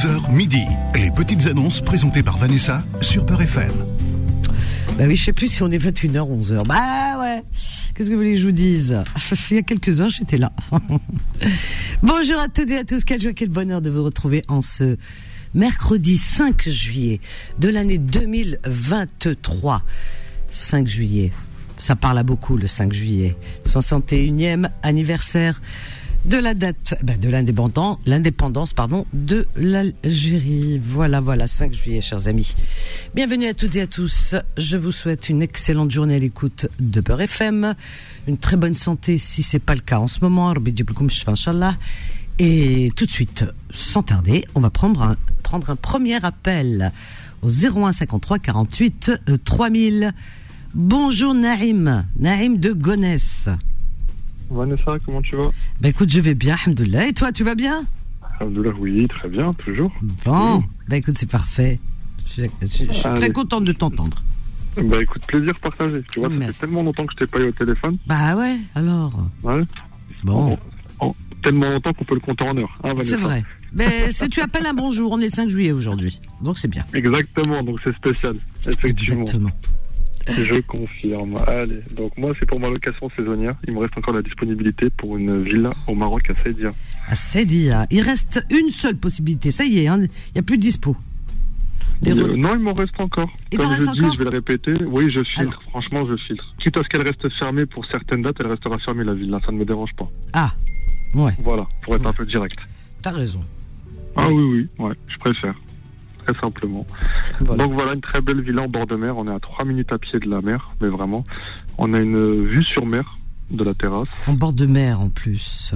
11h midi. Les petites annonces présentées par Vanessa sur Peur FM. Bah oui, je sais plus si on est 21h, 11h. Bah ouais. Qu'est-ce que vous voulez que je vous dise Il y a quelques heures, j'étais là. Bonjour à toutes et à tous. Quelle joie, quel bonheur de vous retrouver en ce mercredi 5 juillet de l'année 2023. 5 juillet. Ça parle à beaucoup le 5 juillet. 61e anniversaire de la date ben de l'indépendance, l'indépendance pardon de l'Algérie. Voilà, voilà, 5 juillet, chers amis. Bienvenue à toutes et à tous. Je vous souhaite une excellente journée à l'écoute de Beurre FM, une très bonne santé si c'est pas le cas en ce moment. Et tout de suite, sans tarder, on va prendre un, prendre un premier appel au 01 53 48 3000. Bonjour Naïm, Naïm de Gonesse. Vanessa, comment tu vas? Bah écoute, je vais bien, Alhamdoulilah. Et toi, tu vas bien? Alhamdoulilah, oui, très bien, toujours. Bon, bah écoute, c'est parfait. Je, je- je suis très contente de t'entendre. Bah écoute, plaisir partagé. Tu vois, ça fait tellement longtemps que je t'ai pas eu au téléphone. Bah ouais, alors. Ouais. Bon, En- en- tellement longtemps qu'on peut le compter en heures. Hein, c'est vrai. Mais si tu appelles un bonjour, on est le 5 juillet aujourd'hui. Donc c'est bien. Exactement, donc c'est spécial. Effectivement. Exactement. Je confirme. Allez, donc moi, c'est pour ma location saisonnière. Il me reste encore la disponibilité pour une villa au Maroc à c'est dit. ah. Il reste une seule possibilité. Ça y est, hein, il n'y a plus de dispo. Euh, non, il m'en reste encore. Il Comme je reste dis, encore je vais le répéter. Oui, je filtre. Alors. Franchement, je filtre. Quitte à ce qu'elle reste fermée pour certaines dates, elle restera fermée la villa. Ça ne me dérange pas. Ah, ouais, Voilà, pour être un peu direct. t'as raison. Ah oui, oui, ouais, je préfère. Très simplement. Voilà. Donc voilà, une très belle villa en bord de mer. On est à 3 minutes à pied de la mer, mais vraiment. On a une vue sur mer de la terrasse. En bord de mer en plus.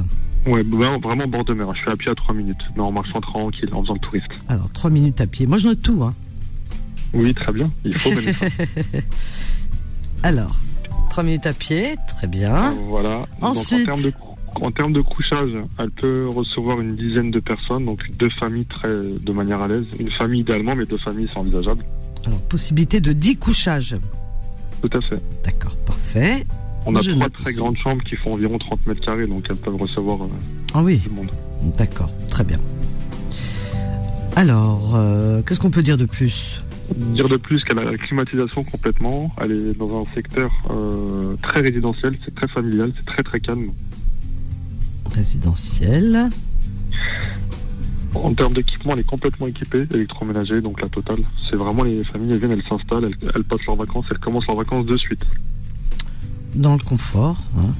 Ouais, vraiment, vraiment bord de mer. Je suis à pied à 3 minutes, mais en marchant tranquille, en faisant le touriste. Alors, trois minutes à pied. Moi, je note tout. Hein. Oui, très bien. Il faut mener ça. Alors, trois minutes à pied, très bien. Voilà. Ensuite. Donc, en termes de cou- en termes de couchage, elle peut recevoir une dizaine de personnes, donc deux familles très de manière à l'aise. Une famille idéalement, mais deux familles c'est envisageable. Alors, possibilité de 10 couchages. Tout à fait. D'accord, parfait. On a Je trois très aussi. grandes chambres qui font environ 30 mètres carrés, donc elles peuvent recevoir euh, Ah oui, du monde. d'accord, très bien. Alors, euh, qu'est-ce qu'on peut dire de plus? Dire de plus qu'elle a la climatisation complètement. Elle est dans un secteur euh, très résidentiel, c'est très familial, c'est très très calme. Résidentiel. En termes d'équipement, elle est complètement équipée, électroménager, donc la totale. C'est vraiment les familles, elles viennent, elles s'installent, elles, elles passent leurs vacances, elles commencent leurs vacances de suite. Dans le confort. hein.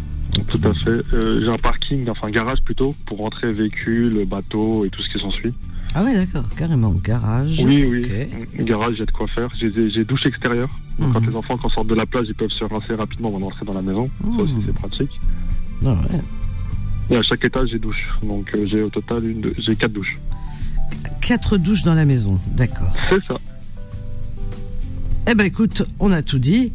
Tout à fait. Euh, J'ai un parking, enfin un garage plutôt, pour rentrer véhicules, bateaux et tout ce qui s'ensuit. Ah oui, d'accord, carrément. Garage. Oui, oui. Garage, a de quoi faire. J'ai j'ai douche extérieure. Donc, Quand Mhm. les enfants, quand sortent de la plage, ils peuvent se rincer rapidement avant d'entrer dans la maison. Ça aussi, Mhm. c'est pratique. Ah ouais. Et à chaque étage, j'ai douche. Donc euh, j'ai au total une, deux- j'ai quatre douches. Quatre douches dans la maison, d'accord. C'est ça. Eh ben écoute, on a tout dit.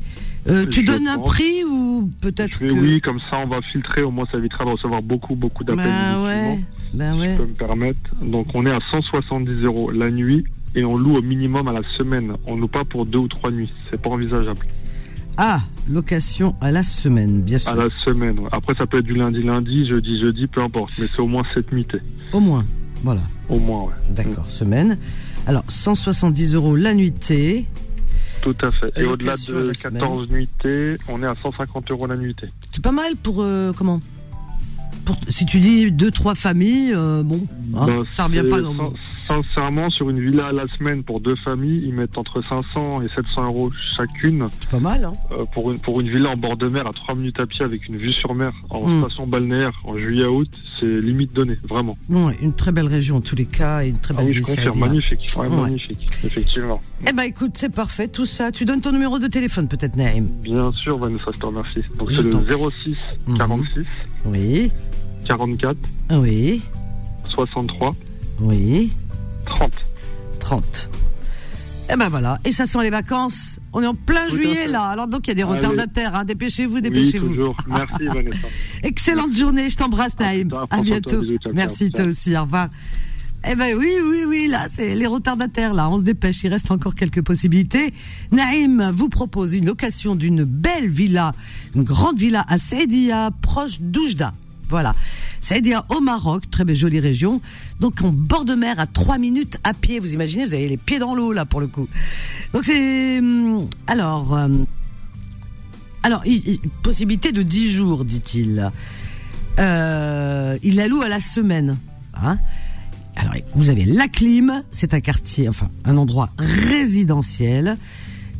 Euh, tu donnes un prix ou peut-être que... Oui, comme ça, on va filtrer. Au moins, ça évitera de recevoir beaucoup, beaucoup d'appels. Ben ouais, ben si ouais. je peux me permettre. Donc on est à 170 euros la nuit et on loue au minimum à la semaine. On loue pas pour deux ou trois nuits. C'est pas envisageable. Ah, location à la semaine, bien sûr. À la semaine. ouais. Après, ça peut être du lundi, lundi, jeudi, jeudi, peu importe. Mais c'est au moins sept nuitées. Au moins, voilà. Au moins, ouais. D'accord, semaine. Alors, 170 euros la nuitée. Tout à fait. Et au-delà de la semaine. 14 nuitées, on est à 150 euros la nuitée. C'est pas mal pour... euh, comment? Pour, Si tu dis deux, trois familles, euh, bon, hein, Ben, ça revient pas dans Sincèrement, sur une villa à la semaine pour deux familles, ils mettent entre 500 et 700 euros chacune C'est pas mal, hein euh, pour, une, pour une villa en bord de mer à 3 minutes à pied avec une vue sur mer en Hmm. station balnéaire en juillet-août. C'est limite donné, vraiment. Bon, une très belle région en tous les cas et une très Ah belle oui, je confirme. dire. Magnifique. Ouais, Ouais. magnifique. Effectivement. Eh ben écoute, c'est parfait, tout ça. Tu donnes ton numéro de téléphone peut-être, Naïm Bien sûr, Vanessa, je te remercie. Donc c'est le t'en 06 Mhm. 46 Oui, 44 oui, 63 oui. 30. 30. Et ben voilà, et ça sent les vacances. On est en plein Tout juillet là, alors donc il y a des Allez. retardataires. Hein. Dépêchez-vous, dépêchez-vous. Merci, Vanessa. Excellente journée, je t'embrasse À Naïm. À bientôt. toi, Merci toi aussi, au revoir. Eh ben oui, oui, oui, là, c'est les retardataires, là. On se dépêche, il reste encore quelques possibilités. Naïm vous propose une location d'une belle villa, une grande villa à Saidia, proche d'Oujda. Voilà. c'est-à-dire au Maroc, très jolie région, donc en bord de mer à 3 minutes à pied. Vous imaginez, vous avez les pieds dans l'eau là pour le coup. Donc c'est hum, alors euh, alors possibilité de 10 jours, dit-il. Euh, il la loue à la semaine. Hein alors, vous avez la clim, c'est un quartier, enfin un endroit résidentiel.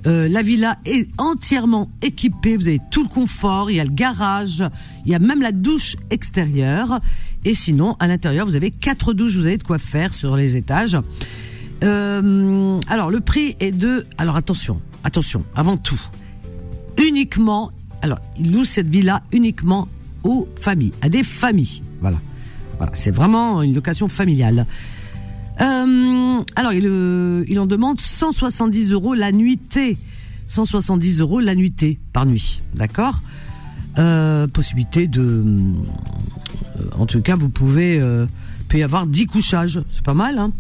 Euh, la villa est entièrement équipée, vous avez tout le confort, il y a le garage, il y a même la douche extérieure. Et sinon, à l'intérieur, vous avez quatre douches, vous avez de quoi faire sur les étages. Euh, alors, le prix est de... Alors, attention, attention, avant tout, uniquement... Alors, il loue cette villa uniquement aux familles, à des familles. Voilà. Voilà, c'est vraiment une location familiale. Euh, alors, il, euh, il en demande 170 euros la nuitée. 170 euros la nuitée par nuit, d'accord? Euh, Possibilité de... En tout cas, vous pouvez... Peut y avoir 10 couchages, c'est pas mal, hein?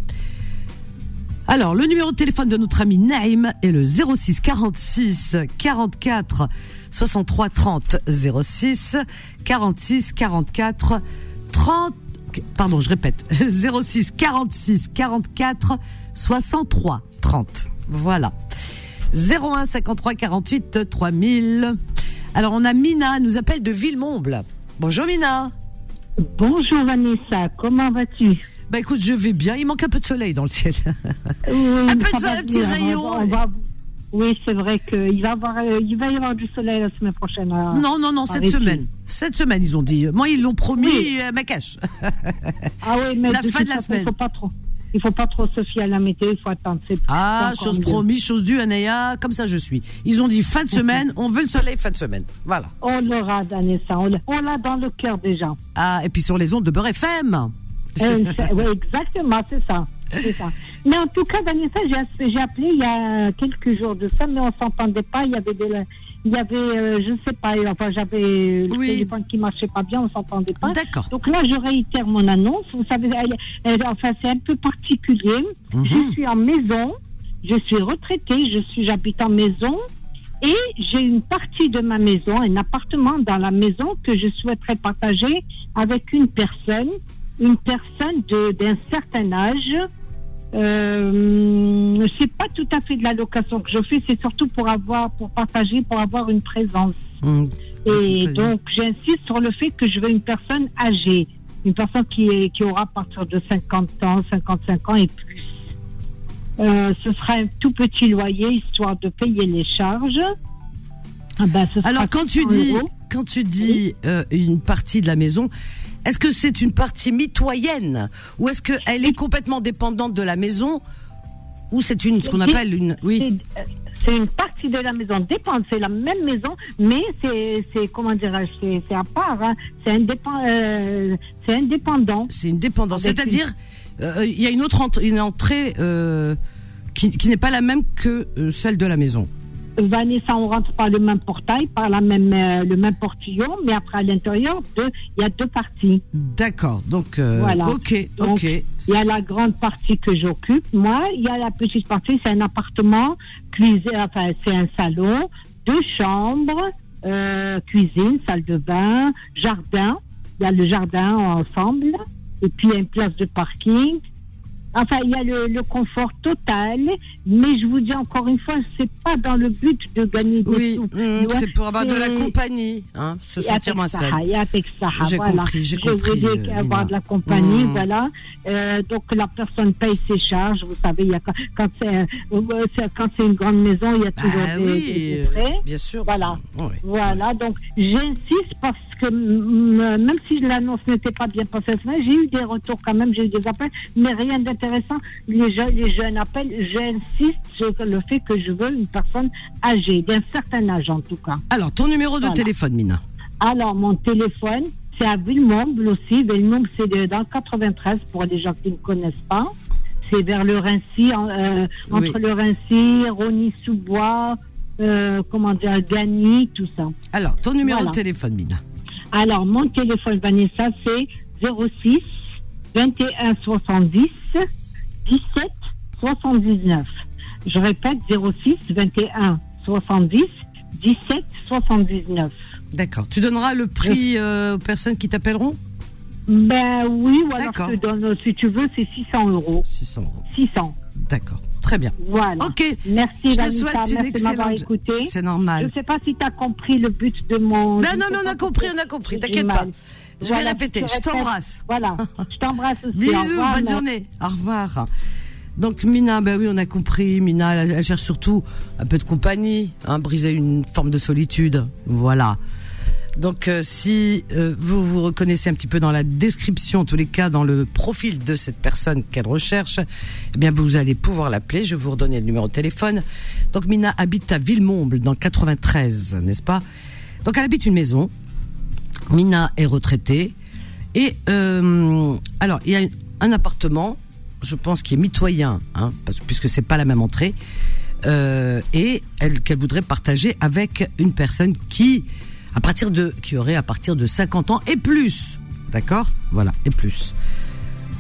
Alors, le numéro de téléphone de notre ami Naïm est le 06 46 44 63 30 06 46 44 30 pardon, je répète, 06 46 44 63 30. Voilà. 01 53 48 3000. Alors on a Mina, nous appelle de Villemomble. Bonjour Mina. Bonjour Vanessa, comment vas-tu? Bah écoute, je vais bien. Il manque un peu de soleil dans le ciel. un peu de un petit rayon. Oui, c'est vrai qu'il va, avoir, euh, il va y avoir du soleil la semaine prochaine. non, non, non, cette semaine. Cette semaine, ils ont dit. Moi, ils l'ont promis, oui. Euh, ma cache. ah oui, mais la fin de la semaine. Il faut pas trop. Il faut pas trop se fier à la météo, il faut attendre. Ah, chose promise, chose due, Anaya, comme ça je suis. Ils ont dit fin de semaine, on veut le soleil fin de semaine. Voilà. On l'aura, Vanessa, on l'a dans le cœur déjà. Ah, et puis sur les ondes de Beurre FM. Euh, oui, exactement, c'est ça. Mais en tout cas, Vanessa, j'ai appelé il y a quelques jours de ça, mais on s'entendait pas. Il y avait des, il y avait, euh, je ne sais pas, enfin, j'avais le téléphone qui marchait pas bien, on s'entendait pas. D'accord. Donc là, je réitère mon annonce. Vous savez, enfin, c'est un peu particulier. Mhm. Je suis en maison, je suis retraitée, je suis, j'habite en maison. Et j'ai une partie de ma maison, un appartement dans la maison que je souhaiterais partager avec une personne, une personne d'un certain âge, euh, c'est pas tout à fait de la location que je fais, c'est surtout pour avoir, pour partager, pour avoir une présence. Mmh. Et donc, j'insiste sur le fait que je veux une personne âgée, une personne qui, est, qui aura à partir de 50 ans, 55 ans et plus. Euh, ce sera un tout petit loyer histoire de payer les charges. Ah ben, Alors quand tu dis, quand tu dis euh, une partie de la maison, est-ce que c'est une partie mitoyenne ou est-ce qu'elle est complètement dépendante de la maison ou c'est une ce qu'on appelle une oui. c'est une partie de la maison. Dépend c'est la même maison mais c'est c'est comment dirais-je c'est à part hein. c'est indépendant euh, c'est indépendant. C'est une dépendance. C'est-à-dire euh, il y a une autre une entrée euh, qui, qui n'est pas la même que celle de la maison Vanessa, on rentre par le même portail, par la même, euh, le même portillon, mais après à l'intérieur, il y a deux parties. D'accord. Donc, euh, voilà. ok, ok. Il y a la grande partie que j'occupe. Moi, il y a la petite partie, c'est un appartement, cuisine, enfin, c'est un salon, deux chambres, euh, cuisine, salle de bain, jardin. Il y a le jardin ensemble, et puis il y a une place de parking, Enfin, il y a le, le, confort total, mais je vous dis encore une fois, c'est pas dans le but de gagner des oui, mmh, c'est pour avoir de la compagnie, hein, se sentir moins seul. J'ai voilà. compris, j'ai compris. Je veux dire, avoir de la compagnie, mmh. voilà. Euh, donc la personne paye ses charges, vous savez, il y a quand c'est euh, quand c'est une grande maison, il y a toujours ah, des, oui, des, frais. Bien sûr. Voilà, oui, voilà. Donc j'insiste parce que même si l'annonce n'était pas bien passée, j'ai eu des retours quand même, j'ai eu des appels, mais rien d'intéressant intéressant. Les jeunes, les jeunes appellent, j'insiste sur le fait que je veux une personne âgée, d'un certain âge en tout cas. Alors, ton numéro de téléphone, Mina Alors, mon téléphone, c'est à Villemomble aussi. Villemomble, c'est dans le 93 pour les gens qui ne connaissent pas. C'est vers le Rincy, euh, entre le Rincy, Rony-sous-Bois, euh, comment dire, Gagny, tout ça. Alors, ton numéro de téléphone, Mina Alors, mon téléphone, Vanessa, c'est 06 21 70 17 79. Je répète 06 21 70 17 79. D'accord. Tu donneras le prix euh, aux personnes qui t'appelleront? Ben oui, ou alors je te donne, si tu veux, c'est 600 euros. 600 euros. 600. D'accord. Très bien. Voilà. Ok. Merci, Je te souhaite une Merci de m'avoir excellente- écouté. C'est Je normal. ne sais pas si tu as compris le but de mon. Ben je non, non, on a compris, on a compris. T'inquiète pas. Je vais répéter. te Je t'embrasse. Voilà. Je t'embrasse aussi. Au Bisous, revoir, bonne journée. Au revoir. Donc Mina, ben oui, on a compris. Mina, elle, elle cherche surtout un peu de compagnie, hein, briser une forme de solitude. Voilà. Donc euh, si euh, vous vous reconnaissez un petit peu dans la description, en tous les cas dans le profil de cette personne qu'elle recherche, eh bien vous allez pouvoir l'appeler. Je vais vous redonner le numéro de téléphone. Donc Mina habite à Villemomble dans le 93, n'est-ce pas? Donc elle habite une maison. Mina est retraitée. Et euh, alors, il y a un appartement, je pense, qui est mitoyen, hein, parce, puisque c'est pas la même entrée, euh, et elle qu'elle voudrait partager avec une personne qui, à partir de, qui aurait à partir de 50 ans et plus, d'accord, voilà, et plus.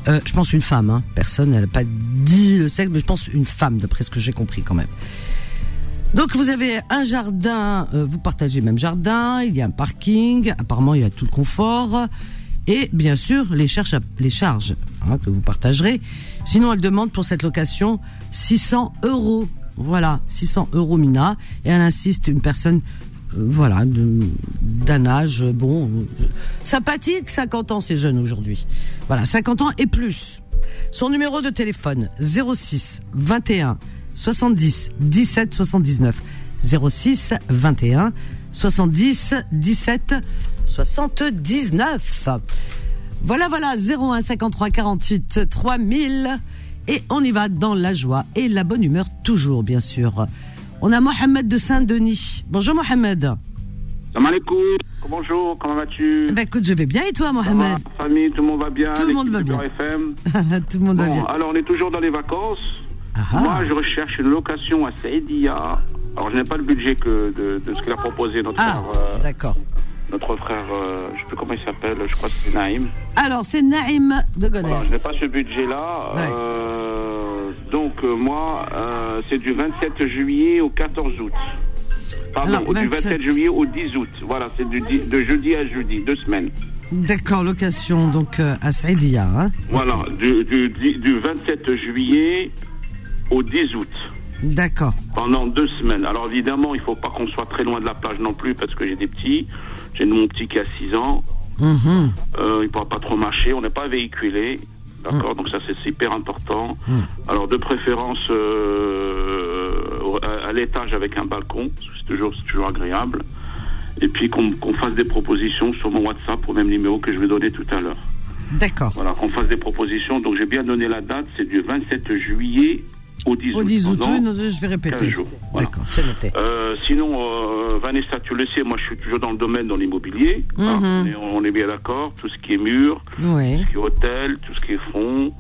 Euh, je pense une femme, hein. personne, elle n'a pas dit le sexe, mais je pense une femme, d'après ce que j'ai compris quand même. Donc vous avez un jardin, euh, vous partagez même jardin, il y a un parking, apparemment il y a tout le confort, et bien sûr les charges, les charges hein, que vous partagerez. Sinon elle demande pour cette location 600 euros. Voilà, 600 euros Mina, et elle insiste, une personne, euh, voilà, d'un âge, euh, bon, euh, sympathique, 50 ans, c'est jeune aujourd'hui. Voilà, 50 ans et plus. Son numéro de téléphone 06 21 70 17 79 06 21 70 17 79. Voilà, voilà, 01 53 48 3000. Et on y va dans la joie et la bonne humeur, toujours, bien sûr. On a Mohamed de Saint-Denis. Bonjour Mohamed. Salam alaikum. Bonjour, comment vas-tu? Ben écoute, je vais bien et toi va, Mohamed? Famille, tout le monde va bien Tout le monde va bien. Beurre FM. Tout le monde va bien. alors on est toujours dans les vacances. Ah ah. Moi, je recherche une location à Saïdia. Alors, je n'ai pas le budget que de, de ce qu'il a proposé notre Ah, frère, euh, d'accord. notre frère euh, je ne sais plus comment il s'appelle, je crois que c'est Naïm. Alors, c'est Naïm de Voilà, je n'ai Gonesse. pas ce budget-là. Ouais. Euh, donc, moi, c'est du 27 juillet au 14 août. Pardon, Alors, du 27. 27 juillet au 10 août. Voilà, c'est de jeudi à jeudi, deux semaines. D'accord, location donc à Saïdia. Hein. Voilà, du, du, du- du 27 juillet au 10 août, D'accord. pendant deux semaines. Alors évidemment, il faut pas qu'on soit très loin de la plage non plus, parce que j'ai des petits. J'ai mon petit qui a 6 ans, Mhm. euh, il pourra pas trop marcher, on n'est pas véhiculé. D'accord, donc ça c'est hyper important. Alors de préférence euh, à, à l'étage avec un balcon, c'est toujours, toujours agréable. Et puis qu'on qu'on fasse des propositions sur mon WhatsApp au même numéro que je vais donner tout à l'heure. D'accord. Voilà, qu'on fasse des propositions. Donc j'ai bien donné la date, c'est du 27 juillet au 10 Au 10 août, oui, je vais répéter. 15 jours. Voilà. D'accord, c'est noté. Euh, sinon, euh, Vanessa, tu le sais, moi je suis toujours dans le domaine dans l'immobilier. hein, Mhm. on, est, bien d'accord. Tout ce qui est mur, Oui. tout ce qui est hôtel, tout ce qui est fonds,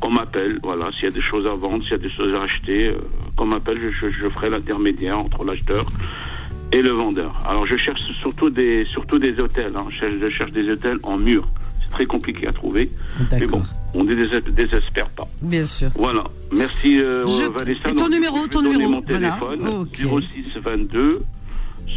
qu'on m'appelle. Voilà, s'il y a des choses à vendre, s'il y a des choses à acheter, euh, qu'on m'appelle, je, je, je ferai l'intermédiaire entre l'acheteur et le vendeur. Alors je cherche surtout des surtout des hôtels. Hein. Je, cherche, je cherche des hôtels en mur. C'est très compliqué à trouver. Mais D'accord. bon, on ne dés- désespère pas. Bien sûr. Voilà. Merci euh, Je- Vanessa. et ton Donc, numéro, ton numéro, mon voilà. téléphone Ok. 06 22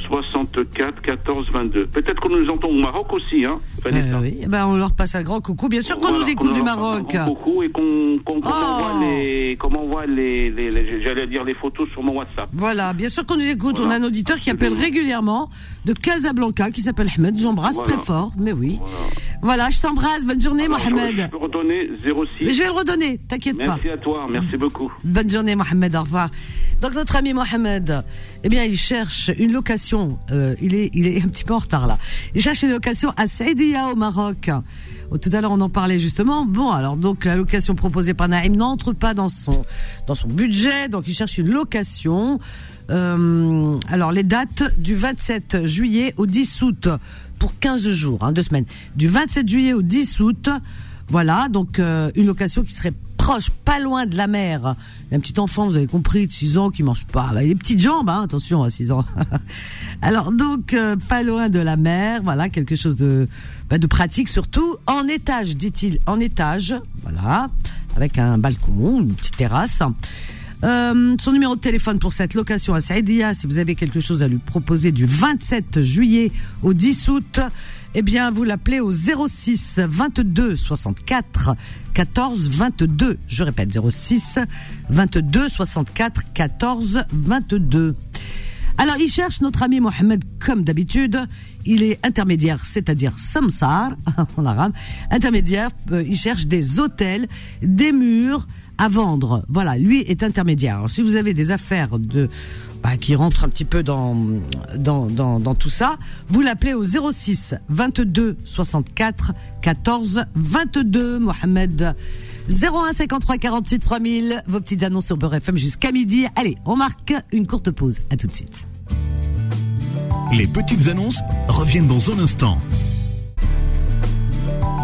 64 14 22. Peut-être qu'on nous entend au Maroc aussi, hein, Euh, oui, ben, on leur passe un grand coucou. Bien sûr qu'on Voilà, nous écoute du leur passe Maroc. un grand coucou et qu'on qu'on Oh. envoie les on voit les, les, les- j'allais dire les photos sur mon WhatsApp. Voilà, bien sûr qu'on nous écoute. Voilà. On a un auditeur qui appelle régulièrement de Casablanca, qui s'appelle Ahmed. J'embrasse Voilà. très fort, mais oui. Voilà, je t'embrasse. Bonne journée, Alors, je- Mohamed. Je peux redonner 06. Mais je vais le redonner, t'inquiète pas. Merci à toi, merci beaucoup. Bonne journée, Mohamed. Au revoir. Donc notre ami Mohamed, eh bien, il cherche une location. euh, il est, il est un petit peu en retard là. Il cherche une location à Saïdia au Maroc. Oh, tout à l'heure, on en parlait justement. Bon, alors donc la location proposée par Naïm n'entre pas dans son dans son budget, donc il cherche une location. Euh, alors les dates du 27 juillet au 10 août pour 15 jours, hein, deux semaines. Du 27 juillet au 10 août, voilà, donc euh, une location qui serait proche, pas loin de la mer. Un petit enfant, vous avez compris, de 6 ans, qui mange pas. Bah, les petites jambes, hein, attention, à 6 ans. Alors donc, euh, pas loin de la mer, voilà, quelque chose de, bah, de pratique surtout. En étage, dit-il, en étage, voilà, avec un balcon, une petite terrasse. Euh, son numéro de téléphone pour cette location à Saïdia, si vous avez quelque chose à lui proposer du 27 juillet au 10 août, eh bien, vous l'appelez au 06 22 64 14 22. Je répète, 06 22 64 14 22. Alors, il cherche notre ami Mohamed comme d'habitude. Il est intermédiaire, c'est-à-dire samsar en arabe. Intermédiaire, euh, il cherche des hôtels, des murs à vendre. Voilà, lui est intermédiaire. Alors, si vous avez des affaires de bah, qui rentrent un petit peu dans dans, dans, dans tout ça, vous l'appelez au 06 22 64 14 22 Mohamed. 01 53 48 3000, vos petites annonces sur Beurre FM jusqu'à midi. Allez, on marque une courte pause. À tout de suite. Les petites annonces reviennent dans un instant.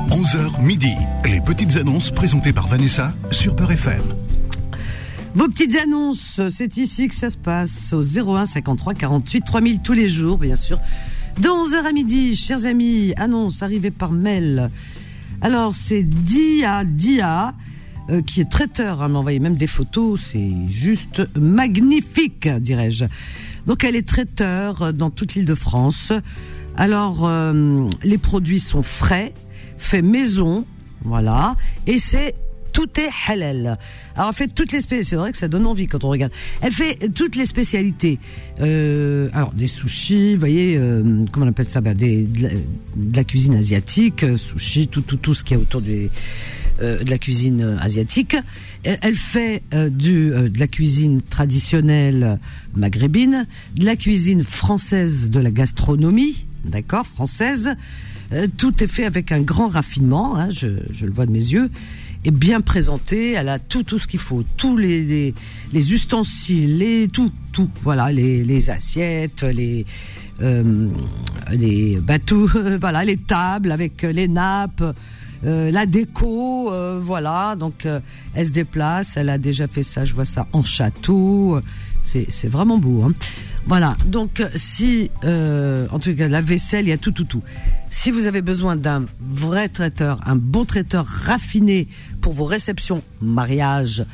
11h midi. Les petites annonces présentées par Vanessa sur Beurre FM. Vos petites annonces, c'est ici que ça se passe au 01 53 48 3000 tous les jours, bien sûr. De 11h à midi, chers amis, annonce arrivée par mail. Alors, c'est Dia Dia, euh, qui est traiteur, hein, m'a envoyé même des photos, c'est juste magnifique, dirais-je. Donc, elle est traiteur dans toute l'île de France. Alors, euh, les produits sont frais, faits maison, voilà, et c'est tout est halal. Alors elle fait toutes les spécialités, c'est vrai que ça donne envie quand on regarde. Elle fait toutes les spécialités. Euh, alors des sushis, vous voyez, euh, comment on appelle ça? Bah, des, de, la, cuisine asiatique, euh, sushi, tout tout tout ce qui est autour de la cuisine asiatique. Elle fait du de la cuisine traditionnelle maghrébine, de la cuisine française, de la gastronomie, d'accord, française. Tout est fait avec un grand raffinement, hein, je le vois de mes yeux est bien présentée. Elle a tout, tout ce qu'il faut, tous les, les, les ustensiles, les tout, tout. Voilà, les, les assiettes, les euh, les bateaux, voilà, les tables avec les nappes. Euh, la déco, euh, voilà. Donc, euh, elle se déplace. Elle a déjà fait ça. Je vois ça en château. C'est, c'est vraiment beau. Hein. Voilà. Donc, si, euh, en tout cas, la vaisselle, il y a tout, tout, tout. Si vous avez besoin d'un vrai traiteur, un bon traiteur raffiné pour vos réceptions, mariage,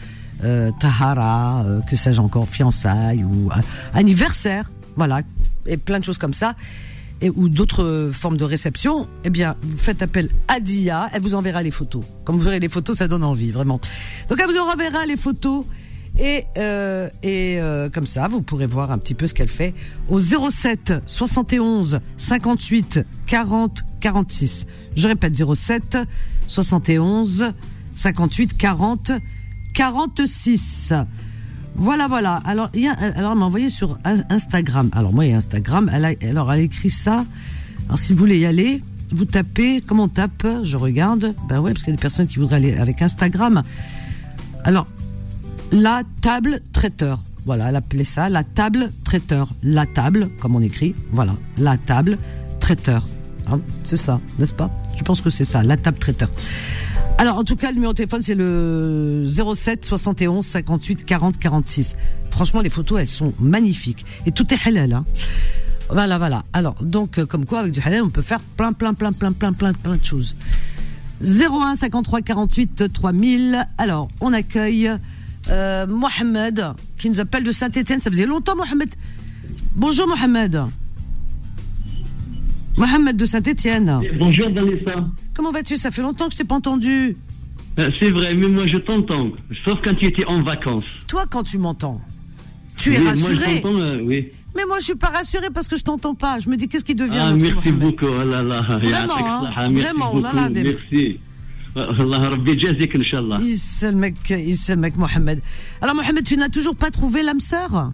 euh, tahara, euh, que sais-je encore, fiançailles ou euh, anniversaire, voilà, et plein de choses comme ça, et ou d'autres euh, formes de réception, eh bien, vous faites appel à Dia, elle vous enverra les photos. Comme vous verrez les photos, ça donne envie, vraiment. Donc, elle vous enverra les photos. Et, euh, et euh, comme ça, vous pourrez voir un petit peu ce qu'elle fait au 07 71 58 40 46. Je répète 07 71 58 40 46. Voilà, voilà. Alors, il y alors elle m'a envoyé sur In- Instagram. Alors moi, il y a Instagram. Elle a, alors elle écrit ça. Alors si vous voulez y aller, vous tapez. Comment on tape? Je regarde. Ben ouais, parce qu'il y a des personnes qui voudraient aller avec Instagram. Alors, la table traiteur. Voilà, elle appelait ça la table traiteur. La table, comme on écrit. Voilà, la table traiteur. Hein, c'est ça, n'est-ce pas? Je pense que c'est ça, la table traiteur. Alors, en tout cas, le numéro de téléphone, c'est le 07 71 58 40 46. Franchement, les photos, elles sont magnifiques. Et tout est halal, hein. Voilà, voilà. Alors, donc, euh, comme quoi, avec du halal, on peut faire plein, plein, plein, plein, plein, plein, plein de choses. 01 53 48 3000. Alors, on accueille euh, Mohamed, qui nous appelle de Saint-Etienne. Ça faisait longtemps, Mohamed. Bonjour, Mohamed. Mohamed de Saint-Etienne. Bonjour, Vanessa. Comment vas-tu? Ça fait longtemps que je t'ai pas entendu. Euh, c'est vrai, mais moi je t'entends, sauf quand tu étais en vacances. Toi, quand tu m'entends, tu es rassuré. Euh, mais moi, je suis pas rassuré parce que je t'entends pas. Je me dis, qu'est-ce qui devient Ah, merci beaucoup. Vraiment, vraiment, merci. Mohamed. Alors Mohamed, tu n'as toujours pas trouvé l'âme sœur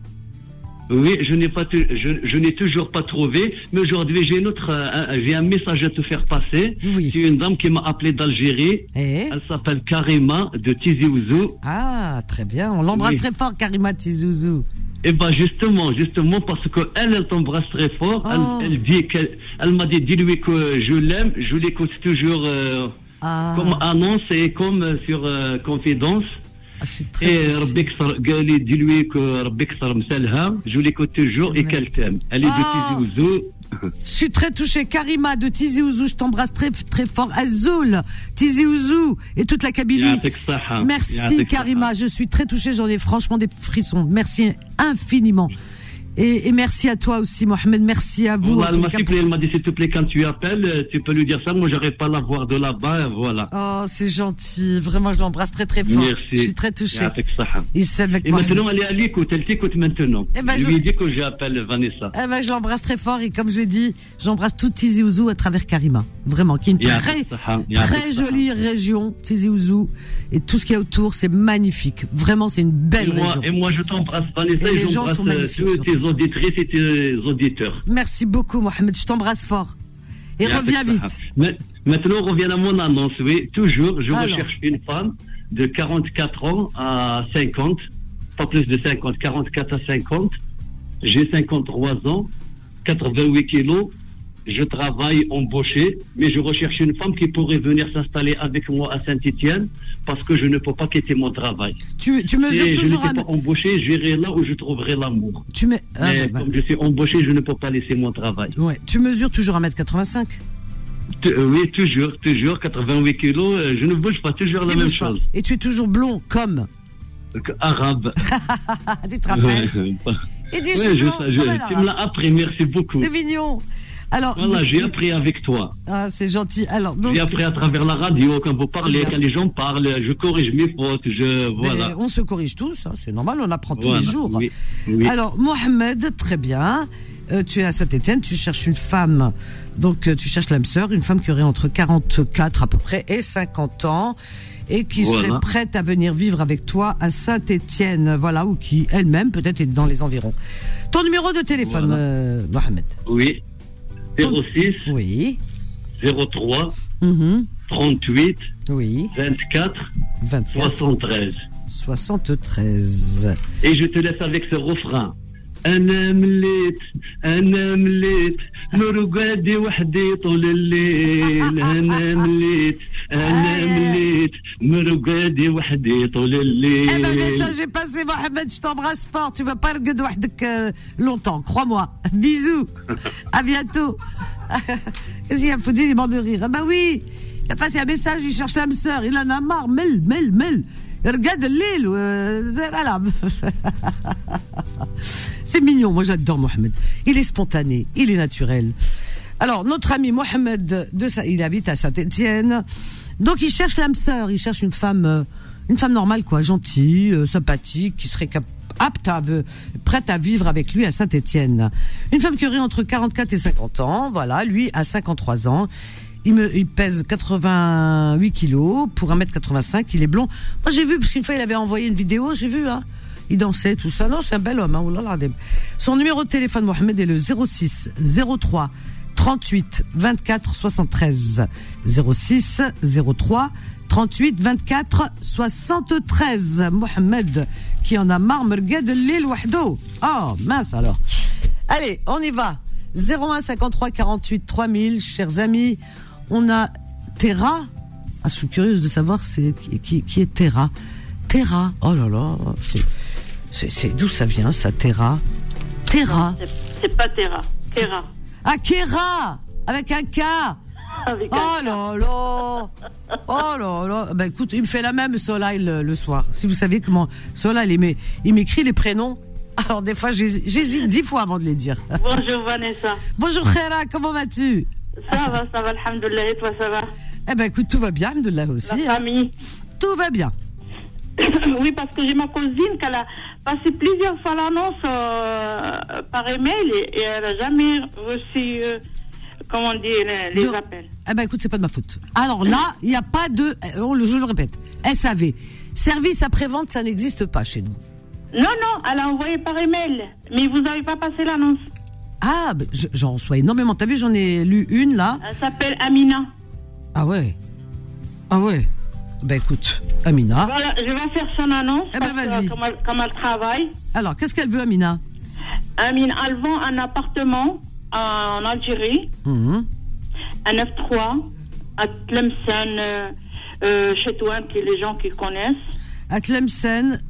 Oui, je n'ai pas, je, je n'ai toujours pas trouvé, mais aujourd'hui j'ai une autre, euh, un- j'ai un message à te faire passer. Oui. C'est une dame qui m'a appelé d'Algérie. Eh? Elle s'appelle Karima de Tizi Ouzou. Ah, très bien. On l'embrasse Oui. très fort, Karima Tizouzou. Et ben justement, justement parce que elle, elle t'embrasse très fort. Oh. Elle, elle dit qu'elle, elle m'a dit dis-lui que je l'aime. Je l'écoute toujours euh, ah. Comme annonce et comme euh, sur euh, confidence. Ah, et dis-lui que Rabbi je l'écoute toujours et qu'elle t'aime. De ah. Tizi Ouzou. Je suis très touchée. Karima de Tizi Ouzou, je t'embrasse très, très fort. Azoul, Tizi Ouzou et toute la Kabylie. Merci Karima, je suis très touchée, j'en ai franchement des frissons. Merci infiniment. Et, et, merci à toi aussi, Mohamed. Merci à vous. Voilà, elle m'a dit, s'il te plaît, quand tu appelles, euh, tu peux lui dire ça. Moi, j'arrive pas à la voir de là-bas. Voilà. Oh, c'est gentil. Vraiment, je l'embrasse très, très fort. Merci. Je suis très touché. Et, et maintenant, elle est à l'écoute. Elle t'écoute maintenant. Et ben, je lui ai dit que j'appelle Vanessa. Eh ben, je l'embrasse très fort. Et comme je l'ai dit, j'embrasse tout Tizi Ouzou à travers Karima. Vraiment, qui est une très, très jolie région, Tizi Ouzou. Et tout ce qu'il y a autour, c'est magnifique. Vraiment, c'est une belle région. Et moi, je t'embrasse, Vanessa. Et, les gens sont euh, magnifiques auditrices et euh, tes auditeurs. Merci beaucoup, Mohamed. Je t'embrasse fort. Et reviens vite. Maintenant, on revient à mon annonce. Oui, toujours, je recherche une femme de 44 ans à 50, pas plus de 50, 44 à 50. J'ai 53 ans, 88 kilos, je travaille embauché, mais je recherche une femme qui pourrait venir s'installer avec moi à Saint-Étienne parce que je ne peux pas quitter mon travail. Tu, tu mesures je toujours n'étais un... pas embauché, j'irai là où je trouverai l'amour. Tu, mets... ah, Mais bah, bah. comme je suis embauché, je ne peux pas laisser mon travail. Ouais. tu mesures toujours 1m85 Tu- euh, Oui, toujours, toujours, 88 kilos, euh, je ne bouge pas, toujours la Et même chose. Et tu es toujours blond, comme? Arabe. Tu te rappelles? Et du ouais, je, je- un tu me l'as appris, merci beaucoup. C'est mignon. Alors, Voilà, j'ai appris avec toi. Ah, c'est gentil. Alors, donc, J'ai appris à travers la radio, quand vous parlez, quand les gens parlent, je corrige mes fautes, je, mais voilà. on se corrige tous, hein, c'est normal, on apprend tous Voilà, les jours. oui, oui. Alors, Mohamed, très bien. Euh, tu es à Saint-Etienne, tu cherches une femme, donc euh, tu cherches l'âme sœur, une femme qui aurait entre 44 à peu près et 50 ans et qui Voilà. serait prête à venir vivre avec toi à Saint-Etienne, voilà, ou qui elle-même peut-être est dans les environs. Ton numéro de téléphone, Voilà. euh, Mohamed Oui. 06 Oui. 03 Mhm. 38 Oui. 24 24 73. 73. Et je te laisse avec ce refrain. أنا مليت أنا مليت مرقدي وحدي طول الليل أنا مليت أنا مليت مرقدي وحدي طول Eh ben, الليل message est passé, Mohamed. Je t'embrasse fort. Tu vas pas le gueuler euh, longtemps, crois-moi. Bisous. À bientôt. Qu'est-ce qu'il y a Faut dire, il est mort de rire. Ah bah oui. Il a passé un message, il cherche l'âme sœur. Il en a marre. Mel, mel, mel. Regarde euh, voilà. C'est mignon. Moi, j'adore Mohamed. Il est spontané. Il est naturel. Alors, notre ami Mohamed, il habite à Saint-Étienne. Donc, il cherche l'âme sœur. Il cherche une femme, euh, une femme normale, quoi, gentille, euh, sympathique, qui serait apte à, prête à vivre avec lui à Saint-Étienne. Une femme qui aurait entre 44 et 50 ans. Voilà, lui à 53 ans. Il, me, il pèse 88 kilos pour 1m85. Il est blond. Moi, j'ai vu, parce qu'une fois, il avait envoyé une vidéo, j'ai vu, hein. Il dansait, tout ça. Non, c'est un bel homme, hein. Son numéro de téléphone, Mohamed, est le 06 03 38 24 73. 06 03 38 24 73. Mohamed, qui en a marre, me regarde l'île wahdo. Oh, mince alors. Allez, on y va. 01 53 48 3000, chers amis. On a Terra. Ah, je suis curieuse de savoir c'est qui, est Terra. Terra. Oh là là. c'est- d'où ça vient, ça, Terra? Terra. C'est- pas Terra. Terra. Ah, Kera Avec un K Avec un- Oh là là Oh là là Ben écoute, il me fait la même Soleil le, le soir. Si vous saviez comment Soleil, il m'é- il m'écrit les prénoms. Alors des fois, j'hési- j'hésite dix fois avant de les dire. Bonjour Vanessa. Bonjour Khéra, comment vas-tu? Ça va, ça va, alhamdoulilah. Et toi, ça va Eh ben écoute, tout va bien, là aussi. La hein. famille Tout va bien. Oui, parce que j'ai ma cousine qui a passé plusieurs fois l'annonce euh, par email et, et elle n'a jamais reçu, euh, comment dit, les, appels. Eh ben écoute, c'est pas de ma faute. Alors là, il n'y a pas de, euh, je le répète, SAV. Service après-vente, ça n'existe pas chez nous. Non, non, elle a envoyé par email, mais vous n'avez pas passé l'annonce. Ah, ben, je- j'en reçois énormément. T'as vu, j'en ai lu une là. Elle s'appelle Amina. Ah ouais. Ah ouais. Ben écoute, Amina. Voilà, je vais faire son annonce. Eh ben, vas-y. Comme elle, comme elle travaille. Alors, qu'est-ce qu'elle veut, Amina? Amina, elle vend un appartement en Algérie. À 9-3, à Tlemcen, euh, euh, chez toi, qui les gens qui connaissent. À Tlemcen,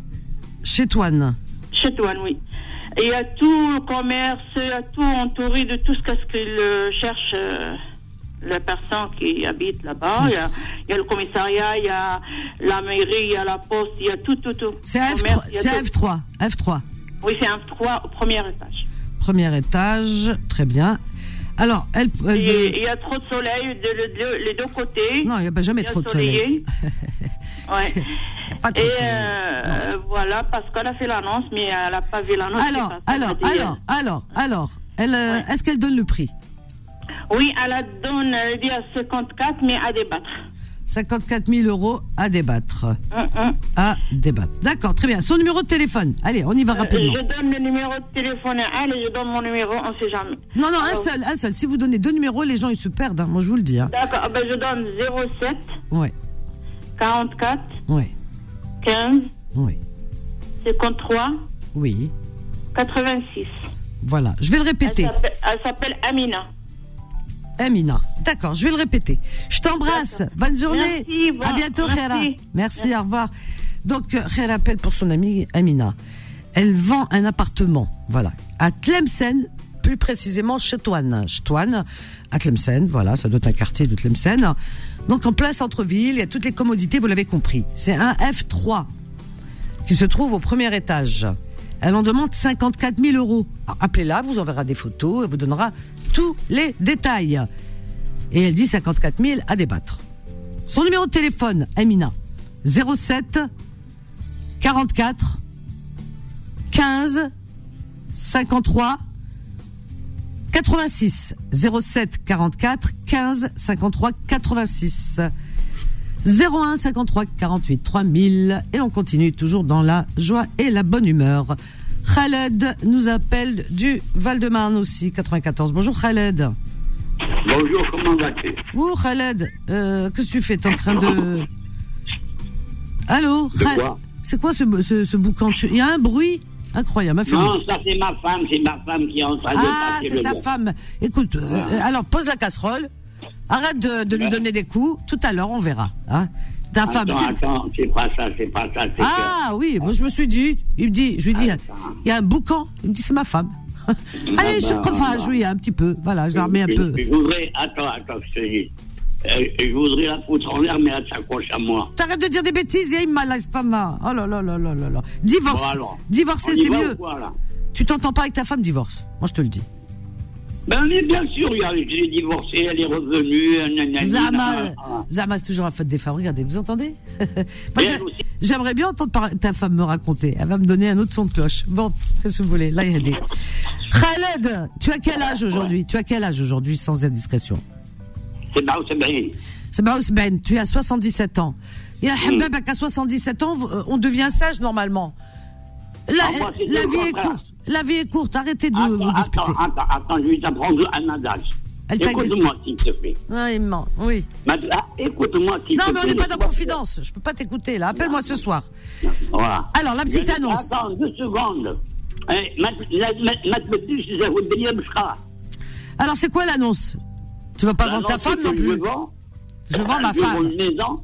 chez Toine. Chetouane, oui. Et il y a tout le commerce, il y a tout entouré de tout ce qu'il euh, cherche euh, la personne qui habite là-bas. Il y, a, il y a le commissariat, il y a la mairie, il y a la poste, il y a tout, tout, tout. C'est à Commerce, F3. il y a C'est à tout. F3. F3. Oui, c'est un 3 au premier étage. Premier étage. Très bien. Alors, elle. il y a trop de soleil de, le- de- les deux côtés. non, il n'y a pas jamais trop de soleil. ouais. Pas Et euh, voilà, parce qu'elle a fait l'annonce, mais elle n'a pas vu l'annonce. Alors, alors, alors, alors, alors, elle, euh, Ouais. est-ce qu'elle donne le prix? Oui, elle a donné, elle dit à 54, mais à débattre. 54 000 euros à débattre. Hum, hum. À débattre. D'accord, très bien. Son numéro de téléphone. Allez, on y va Euh, rapidement. je donne le numéro de téléphone à elle et je donne mon numéro, on sait jamais. Non, non, un seul, un seul. Si vous donnez deux numéros, les gens ils se perdent. hein. Moi, je vous le dis. Hein. D'accord, ben je donne 07 Ouais, 44 ouais, 15 ouais. 53 Oui. 86. Voilà. Je vais le répéter. elle s'appelle Amina. Amina. D'accord, je vais le répéter. Je t'embrasse. Bonne journée. Merci, bon- à bientôt, merci. Khaira. Merci, au revoir. Donc, euh, Khaira appelle pour son amie Amina. Elle vend un appartement, voilà, à Tlemcen, plus précisément. Chez Toine, à Tlemcen, voilà, ça doit être un quartier de Tlemcen. Donc, en plein centre-ville, il y a toutes les commodités, vous l'avez compris. C'est un F3 qui se trouve au premier étage. Elle en demande 54 000 euros. Appelez-la, vous enverra des photos, elle vous donnera tous les détails. Et elle dit 54 000 à débattre. Son numéro de téléphone, Amina, 07 44 15 53 86 07 44 15 53 86 01 53 48 3000 et on continue toujours dans la joie et la bonne humeur. Khaled nous appelle du Val-de-Marne aussi 94. Bonjour Khaled. Bonjour, comment vas-tu? Ouh Khaled, euh, qu'est-ce que tu fais? T'es en train de Allô quoi? C'est quoi ce, ce, ce boucan? Il y a un bruit? Incroyable. m'a fait Non, ça c'est ma femme, c'est ma femme qui est en train de Ah, passer c'est le ta bon. femme. Écoute, euh, alors pose la casserole. Arrête de, de lui donner des coups. Tout à l'heure, on verra. Hein ta femme. Attends, attends, c'est pas ça, c'est pas ça, c'est Ah oui, moi je me suis dit, il me dit, je lui dis, Attends. il y a un boucan. Il me dit, c'est ma femme. Allez, je bah, préfère bah. jouer un petit peu. Voilà, je la remets un je, peu. Je voudrais, attends, attends, je te dis. Euh, je voudrais la foutre en l'air, mais elle s'accroche à moi. T'arrêtes de dire des bêtises, il y a une malaise, pas mal. Oh là là là là là là. Divorce. Bon, alors. Divorcer, c'est mieux. ou quoi, là Tu t'entends pas avec ta femme, divorce. Moi, je te le dis. Ben, bien sûr, il l'ai divorcée, elle est revenue, Zama, nanana. Zama, c'est toujours la faute des femmes. Regardez, vous entendez Et j'ai-. J'aimerais bien entendre ta femme me raconter. Elle va me donner un autre son de cloche. Bon, qu'est-ce que vous voulez Là, il y a des. Khaled, tu as quel âge aujourd'hui? Tu as quel âge aujourd'hui, sans indiscrétion? Ben, tu as 77 ans. Et hmm. Hababak, à 77 ans, euh, on devient sage normalement. La, ah, la vie est courte. La vie est courte. Arrêtez de vous disputer. Attends, attends, attends, je vais t'apprendre un adage. Écoute-moi, s'il te plaît. Ah, non, oui. Ah, écoute-moi, s'il te plaît. Non, mais on n'est pas dans confidence. Je ne peux pas t'écouter, là. Appelle-moi ce soir. Voilà. Alors, la petite annonce. Attends deux secondes. Alors, c'est quoi l'annonce? Tu vas pas vendre ta femme non plus Je vends, vends ma je vends femme. une maison.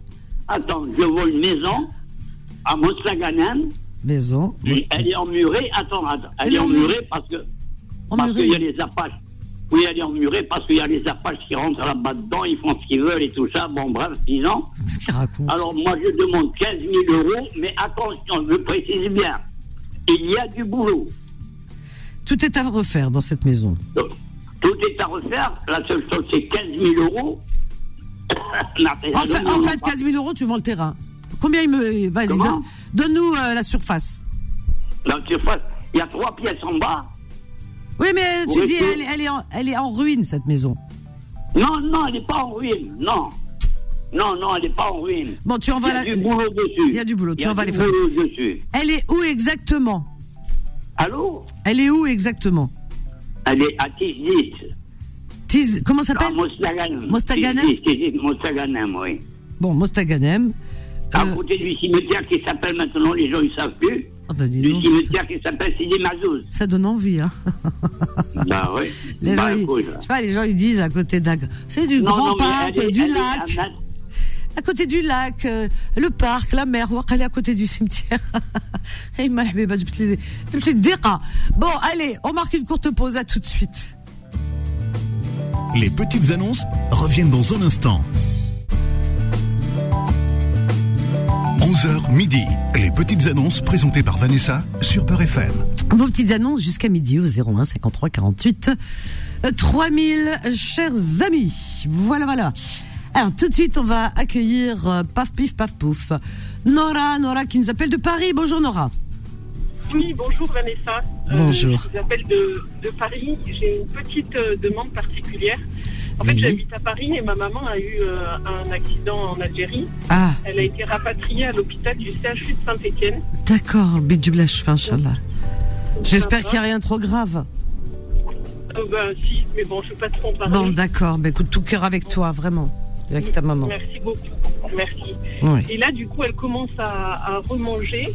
Attends, je vends une maison à Mostaganem. Maison. Elle est emmurée. Attends, attends. Elle, est emmurée. parce que parce qu'il y a les Apaches. Oui, elle est emmurée parce qu'il y a les Apaches qui rentrent là-bas dedans, ils font ce qu'ils veulent et tout ça. Bon, bref, disons. Qu'est-ce qu'il raconte Alors, moi, je demande 15 000 euros, mais attention, je précise bien, il y a du boulot. Tout est à refaire dans cette maison. Donc, tout est à refaire. La seule chose, c'est 15 000 euros. En fait, en fait, 15 000 euros, tu vends le terrain. Combien il me. Vas-y, Comment donne- donne-nous euh, la surface. La surface, il y a trois pièces en bas. Oui, mais tu dis, elle, elle est en, elle est en ruine, cette maison. Non, non, elle n'est pas en ruine. Non. Non, non, elle n'est pas en ruine. Bon, tu Il y a la. du boulot dessus. Il y a du boulot, Il tu y a envoies du les photos. boulot dessus. Elle est où exactement? Allô? Elle est où exactement? Elle est à Tisdit. Tiz- Comment ça À s'appelle Mostaganem. Mostaganem Mostaganem, oui. Bon, Mostaganem. À Euh, côté du cimetière qui s'appelle maintenant, les gens ne savent plus, ah bah, dis du donc, cimetière qui s'appelle Sidi Mazouz. ça donne envie, hein. bah oui. Les, bah, gens, ils, sais pas, les gens ils disent à côté d'un. C'est du Non, grand non, parc, du lac à côté du lac, euh, le parc, la mer, est à côté du cimetière. Bon, allez, on marque une courte pause, à tout de suite. Les petites annonces reviennent dans un instant. 11h midi. Les petites annonces présentées par Vanessa sur Peur FM. Vos petites annonces jusqu'à midi au 01 53 48 3000, chers amis. Voilà, voilà. Alors, tout de suite, on va accueillir euh, Paf Pif Paf Pouf. Nora, Nora qui nous appelle de Paris. Bonjour Nora. Oui, bonjour Vanessa. Euh, Bonjour. je vous appelle de, de Paris. J'ai une petite euh, demande particulière. En fait, Oui. j'habite à Paris et ma maman a eu euh, un accident en Algérie. Ah, Elle a été rapatriée à l'hôpital du CHU de Saint-Étienne. d'accord. Bidjoublash, fin, Inch'Allah. J'espère qu'il n'y a rien trop grave. Euh, ben, si, mais bon, je ne vais pas trop en parler. Bon, d'accord. Ben, écoute, tout cœur avec toi, vraiment. Avec ta maman. Merci beaucoup. Merci. Oui. Et là, du coup, elle commence à, à remanger.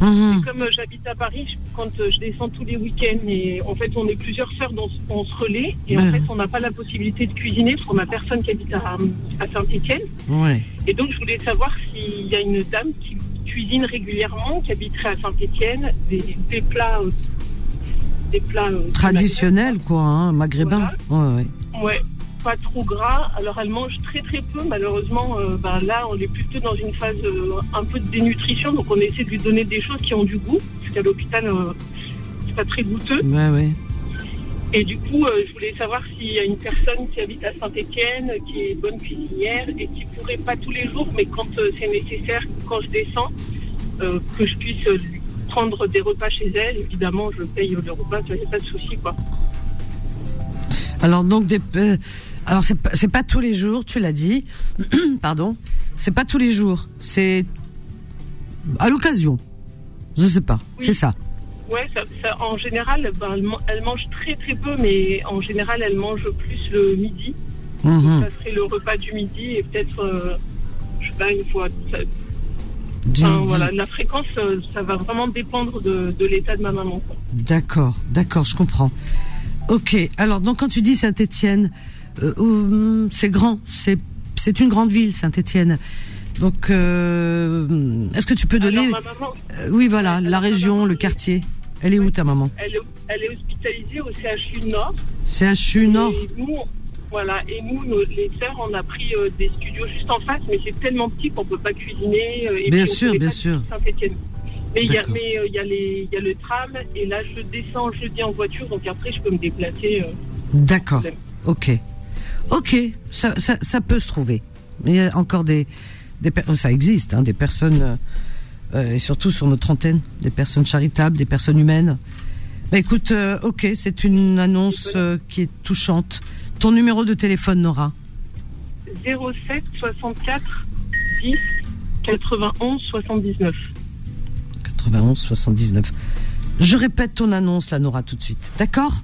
Mhm. Comme euh, j'habite à Paris, je- quand euh, je descends tous les week-ends, et en fait, on est plusieurs sœurs, donc on se relaie, et en fait, on n'a pas la possibilité de cuisiner parce qu'on n'a personne qui habite à, à Saint-Étienne. Ouais. Et donc, je voulais savoir s'il y a une dame qui cuisine régulièrement, qui habiterait à Saint-Étienne, des, des plats, euh, des plats euh, Traditionnel, quoi, hein, maghrébin. Ouais, ouais. Ouais, pas trop gras. Alors elle mange très très peu. Malheureusement, euh, ben là, on est plutôt dans une phase euh, un peu de dénutrition, donc on essaie de lui donner des choses qui ont du goût, parce qu'à l'hôpital, euh, c'est pas très goûteux. Ouais, ouais. Et du coup, je voulais savoir s'il y a une personne qui habite à Saint-Étienne, qui est bonne cuisinière et qui pourrait pas tous les jours, mais quand c'est nécessaire, quand je descends, que je puisse lui prendre des repas chez elle. Évidemment, je paye le repas, il n'y a pas de souci, quoi. Alors donc des euh, alors c'est c'est pas tous les jours, tu l'as dit. Pardon. C'est pas tous les jours, c'est à l'occasion. Je sais pas, Oui. c'est ça. Ouais, ça, ça- en général, ben, elle, man- elle mange très très peu, mais en général, elle mange plus le midi. Mhm. Ça serait le repas du midi et peut-être, euh, je sais pas, une fois. ça- enfin, voilà, la fréquence, euh, ça va vraiment dépendre de, de l'état de ma maman. D'accord, d'accord, je comprends. Ok, alors donc quand tu dis Saint-Étienne, c'est grand, c'est une grande ville Saint-Étienne. Donc euh, est-ce que tu peux donner Alors, ma maman, Euh, Oui, voilà, la région, maman, le quartier. Elle est où ta maman? Elle, est- elle est hospitalisée au CHU Nord. CHU Nord. Et nous, voilà, et nous, nos- les sœurs, on a pris euh, des studios juste en face, mais c'est tellement petit qu'on peut pas cuisiner. euh, et Bien puis sûr, bien sûr. Mais il y a, D'accord. mais euh, y a les, il y a le tram, et là, je descends jeudi en voiture, donc après, je peux me déplacer. euh. D'accord. Ok. Ok, ça, ça, ça peut se trouver. Il y a encore des, des ça existe, hein, des personnes, euh, et surtout sur notre antenne, des personnes charitables, des personnes humaines. Bah écoute, euh, ok, c'est une annonce euh, qui est touchante. Ton numéro de téléphone, Nora 07 64 10 91 79. 91 79. Je répète ton annonce, là, Nora, tout de suite. D'accord?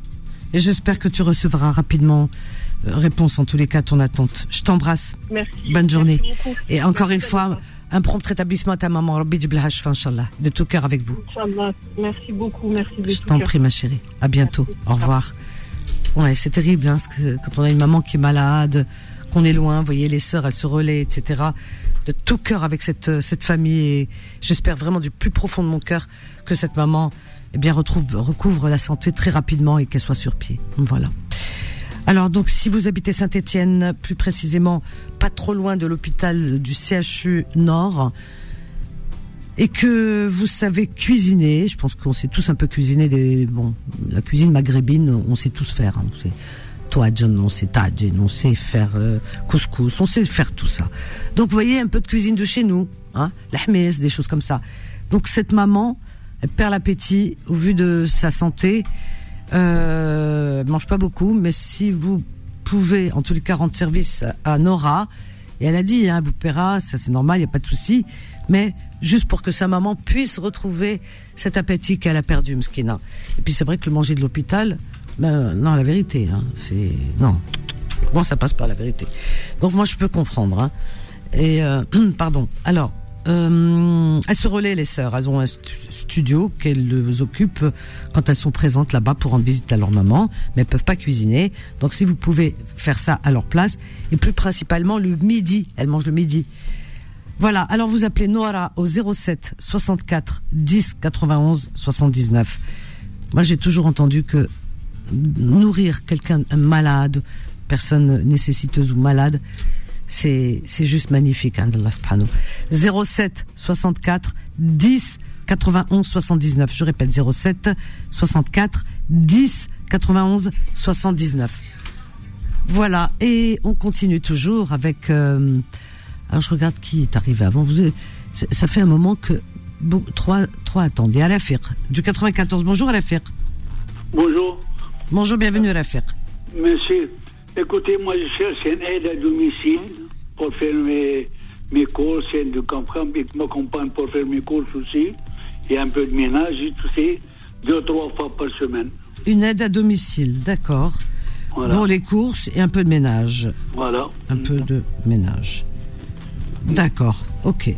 Et j'espère que tu recevras rapidement réponse en tous les cas à ton attente. Je t'embrasse. Merci. Bonne journée. Merci beaucoup. Et encore Merci, une fois, un prompt rétablissement à ta maman. Rabbi Inch'Allah. De tout cœur avec vous. Inch'Allah. Merci beaucoup. Merci de Je t'en prie, ma chérie. À bientôt. Merci. Au revoir. Ouais, c'est terrible, hein, que quand on a une maman qui est malade, qu'on est loin, vous voyez, les sœurs, elles se relaient, etc. De tout cœur avec cette, euh, cette famille et j'espère vraiment du plus profond de mon cœur que cette maman, eh bien, retrouve, recouvre la santé très rapidement et qu'elle soit sur pied. Voilà. Alors donc si vous habitez Saint-Étienne, plus précisément pas trop loin de l'hôpital du CHU Nord, et que vous savez cuisiner, je pense qu'on sait tous un peu cuisiner des bon la cuisine maghrébine, on sait tous faire. Hein, on sait toadjan, on sait tadjin, on sait faire euh, couscous, on sait faire tout ça. Donc vous voyez un peu de cuisine de chez nous, hein, l'ahmes, des choses comme ça. Donc cette maman, elle perd l'appétit au vu de sa santé. Euh, mange pas beaucoup, mais si vous pouvez, en tous les cas, rendre service à Nora, et elle a dit, hein, vous paiera, ça c'est normal, il y a pas de souci, mais juste pour que sa maman puisse retrouver cet appétit qu'elle a perdu, Mskina. Et puis c'est vrai que le manger de l'hôpital, ben, non, la vérité, hein, c'est non. Bon, ça passe par la vérité. Donc moi je peux comprendre. Hein. Et euh, pardon. Alors euh, elles se relaient les sœurs. Elles ont un stu- studio qu'elles occupent quand elles sont présentes là-bas pour rendre visite à leur maman, mais elles peuvent pas cuisiner. Donc si vous pouvez faire ça à leur place, et plus principalement le midi, elles mangent le midi. Voilà. Alors vous appelez Noara au 07 64 10 91 79. Moi j'ai toujours entendu que nourrir quelqu'un un malade, personne nécessiteuse ou malade, c'est c'est juste magnifique, hein, d'Allah subhanahu. 07 64 10 91 79. Je répète 07 64 10 91 79. Voilà, et on continue toujours avec. euh, alors je regarde qui est arrivé avant. Vous, ça fait un moment que bon, trois trois attendent. Il y a Alafir du 94. Bonjour Alafir. Bonjour, Bonjour, bienvenue Alafir. monsieur. Écoutez, moi je cherche une aide à domicile pour faire mes, mes courses, une de comprendre, et ma compagne pour faire mes courses aussi, et un peu de ménage, et tout ça, deux, trois fois par semaine. Une aide à domicile, d'accord. Voilà. Pour les courses et un peu de ménage. Voilà. Un peu de ménage. D'accord, ok.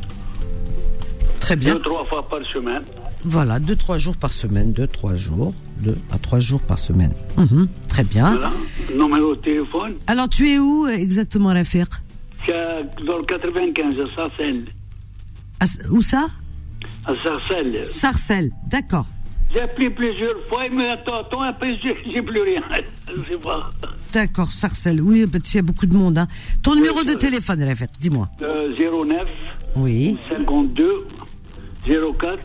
Très bien. Deux, trois fois par semaine. Voilà, deux, trois jours par semaine, deux, trois jours, deux à trois jours par semaine. Mhm, très bien. Voilà. Numéro de téléphone, Alors, tu es où euh, exactement, à- dans le 95, à Sarcelles. À Où ça? À Sarcelles. Sarcelles, d'accord. J'ai appelé plusieurs fois, mais attends, attends, après j'ai plus rien. Je sais pas. D'accord, Sarcelles. Oui, parce qu'il y a beaucoup de monde. Hein. Ton numéro de téléphone, Alafir, dis-moi. Euh, 09 Oui, 52 04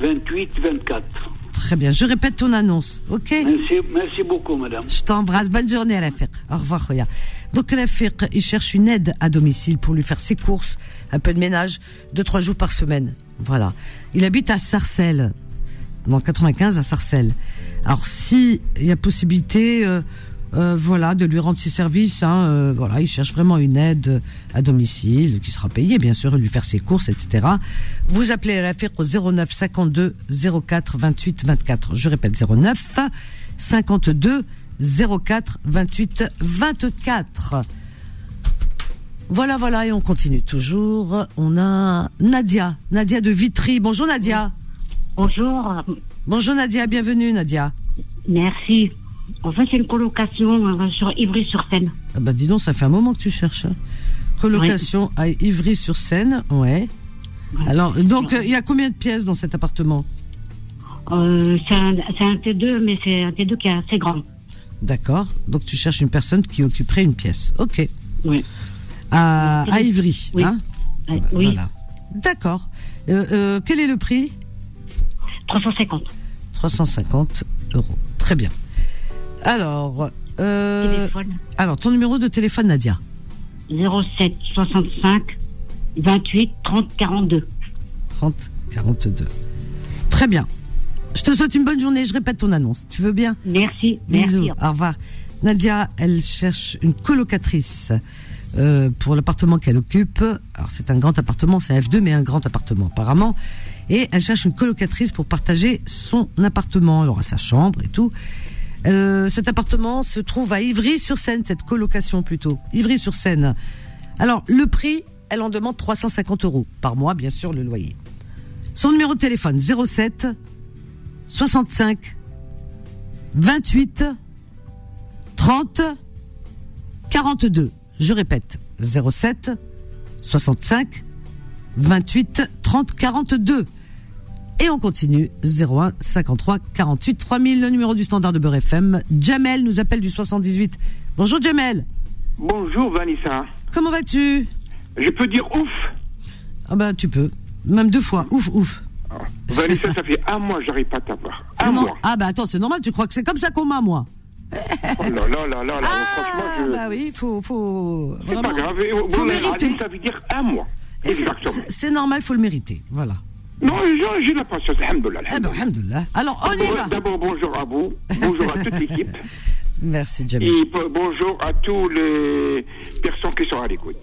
28 24. très bien. Je répète ton annonce, ok? Merci, merci beaucoup, madame. Je t'embrasse. Bonne journée, Alafir. Au revoir, Khoya. Donc, Alafir, il cherche une aide à domicile pour lui faire ses courses, un peu de ménage, deux, trois jours par semaine. Voilà. Il habite à Sarcelles, dans le 95 à Sarcelles. Alors, si il y a possibilité, euh, euh, voilà, de lui rendre ses services, hein, euh, voilà, il cherche vraiment une aide à domicile, qui sera payée, bien sûr, lui faire ses courses, etc. Vous appelez Alafir au 09 52 04 28 24. Je répète, 09 52 04 28 24. Voilà, voilà, et on continue toujours. On a Nadia, Nadia de Vitry. Bonjour Nadia. Bonjour. Bonjour Nadia, bienvenue Nadia. Merci. En fait, c'est une colocation euh, sur Ivry-sur-Seine. Ah bah dis donc, ça fait un moment que tu cherches. hein. Colocation à Ivry-sur-Seine, ouais. Alors, donc, euh, il y a combien de pièces dans cet appartement? Euh, c'est un, c'est un T2, mais c'est un T2 qui est assez grand. D'accord. Donc, tu cherches une personne qui occuperait une pièce. Ok. Oui. À, à Ivry, Oui. hein? Oui. Voilà. D'accord. Euh, euh, quel est le prix? 350. 350 euros. Très bien. Alors, euh, alors ton numéro de téléphone, Nadia 07 65 28 30 42. 30 42. Très bien. Je te souhaite une bonne journée. Je répète ton annonce. Tu veux bien Merci. Bisous. Merci. Au revoir. Nadia, elle cherche une colocatrice euh, pour l'appartement qu'elle occupe. Alors c'est un grand appartement, c'est un F2, mais un grand appartement apparemment. Et elle cherche une colocatrice pour partager son appartement. Elle aura sa chambre et tout. Euh, cet appartement se trouve à Ivry-sur-Seine, cette colocation plutôt. Ivry-sur-Seine. Alors le prix, elle en demande 350 euros par mois, bien sûr, le loyer. Son numéro de téléphone 07 65 28 30 42. Je répète, 07 65 28 30 42. Et on continue, 01 53 48 3000, le numéro du standard de Beurre FM. Jamel nous appelle du 78. Bonjour Jamel. Bonjour Vanessa. Comment vas-tu? Je peux dire ouf Ah bah tu peux, même deux fois. Ouf, ouf. Vanessa, ça fait un mois j'arrive pas à t'avoir. Un non- mois. Ah bah attends, c'est normal, tu crois que c'est comme ça qu'on m'a moi? Oh là là là là là, franchement, je... Bah oui, faut... faut C'est pas grave. Vous ça veut dire un mois. C'est- normal, faut le mériter. Voilà. Non, j'ai la patience, alhamdoulilah. Ben, alhamdoulilah. Alors, on y D'abord- va. D'abord, bonjour à vous. Bonjour à toute l'équipe. Merci Jamel. Et bo- bonjour à tous les personnes qui sont à l'écoute.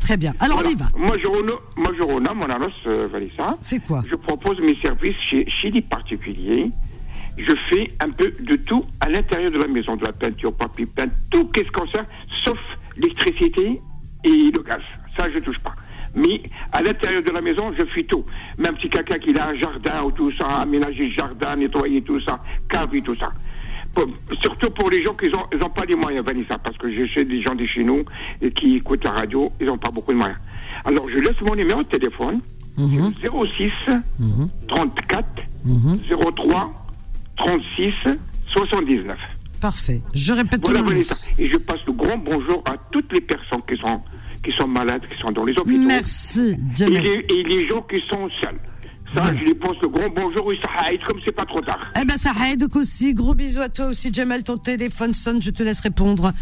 Très bien. Alors on y va. Moi, je reno- moi, je renomme mon annonce, euh, Vanessa. C'est quoi? Je propose mes services chez, chez les particuliers. Je fais un peu de tout à l'intérieur de la maison, de la peinture, papier peint, tout qu'est-ce qu'on sert, sauf l'électricité et le gaz. Ça, je touche pas. Mais à l'intérieur de la maison, je fais tout. Même si quelqu'un qui a un jardin ou tout ça, aménager le jardin, nettoyer tout ça, cave et tout ça. Pour- surtout pour les gens qui n'ont pas les moyens, Vanessa, parce que je sais des gens de chez nous et qui écoutent la radio, ils n'ont pas beaucoup de moyens. Alors je laisse mon numéro de téléphone, 06 34 03 36 79. Parfait. Je répète Voilà, tout le. Et je passe le grand bonjour à toutes les personnes qui sont, qui sont malades, qui sont dans les hôpitaux. Merci, Et les, et les gens qui sont seuls. Ça, je les pense le grand bonjour, oui, ça aide, comme c'est pas trop tard. Eh ben ça aide aussi. Gros bisous à toi aussi, Jamel. Ton téléphone sonne, je te laisse répondre.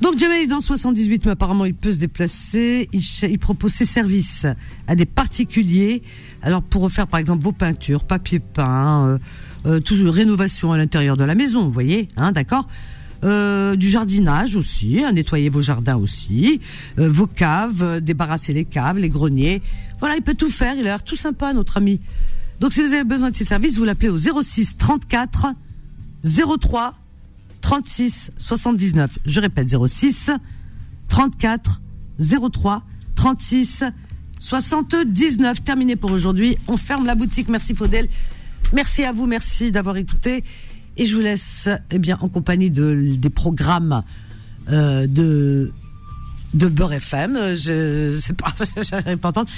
Donc Jamel est dans 78, mais apparemment il peut se déplacer. Il propose ses services à des particuliers. Alors pour refaire par exemple vos peintures, papier peint, euh, euh, toujours rénovation à l'intérieur de la maison, vous voyez, hein, d'accord? Euh, du jardinage aussi, hein, nettoyer vos jardins aussi, euh, vos caves, euh, débarrasser les caves, les greniers. Voilà, il peut tout faire. Il a l'air tout sympa, notre ami. Donc si vous avez besoin de ces services, vous l'appelez au 06 34 03 36 79. Je répète 06 34 03 36 79. Terminé pour aujourd'hui. On ferme la boutique. Merci Faudel. Merci à vous. Merci d'avoir écouté. Et je vous laisse, eh bien, en compagnie de, des programmes euh, de de Beurre FM, je sais pas, j'arrive pas entendre,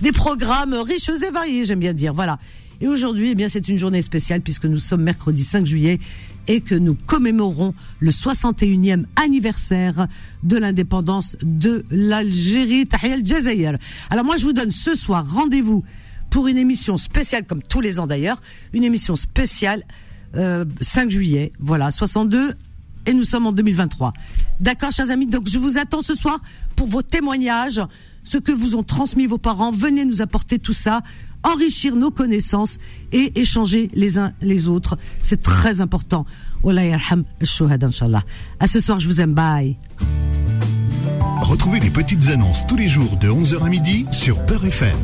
des programmes riches et variés, j'aime bien dire, voilà. Et aujourd'hui, eh bien, c'est une journée spéciale puisque nous sommes mercredi 5 juillet et que nous commémorons le 61e anniversaire de l'indépendance de l'Algérie, Tahia al-Jazair. Alors moi, je vous donne ce soir rendez-vous pour une émission spéciale, comme tous les ans d'ailleurs, une émission spéciale euh, 5 juillet, voilà, 62 et nous sommes en 2023. D'accord, chers amis. Donc, je vous attends ce soir pour vos témoignages, ce que vous ont transmis vos parents. Venez nous apporter tout ça, enrichir nos connaissances et échanger les uns les autres. C'est très important. À ce soir, je vous aime. Bye. Retrouvez les petites annonces tous les jours de 11h à midi sur Peur FM.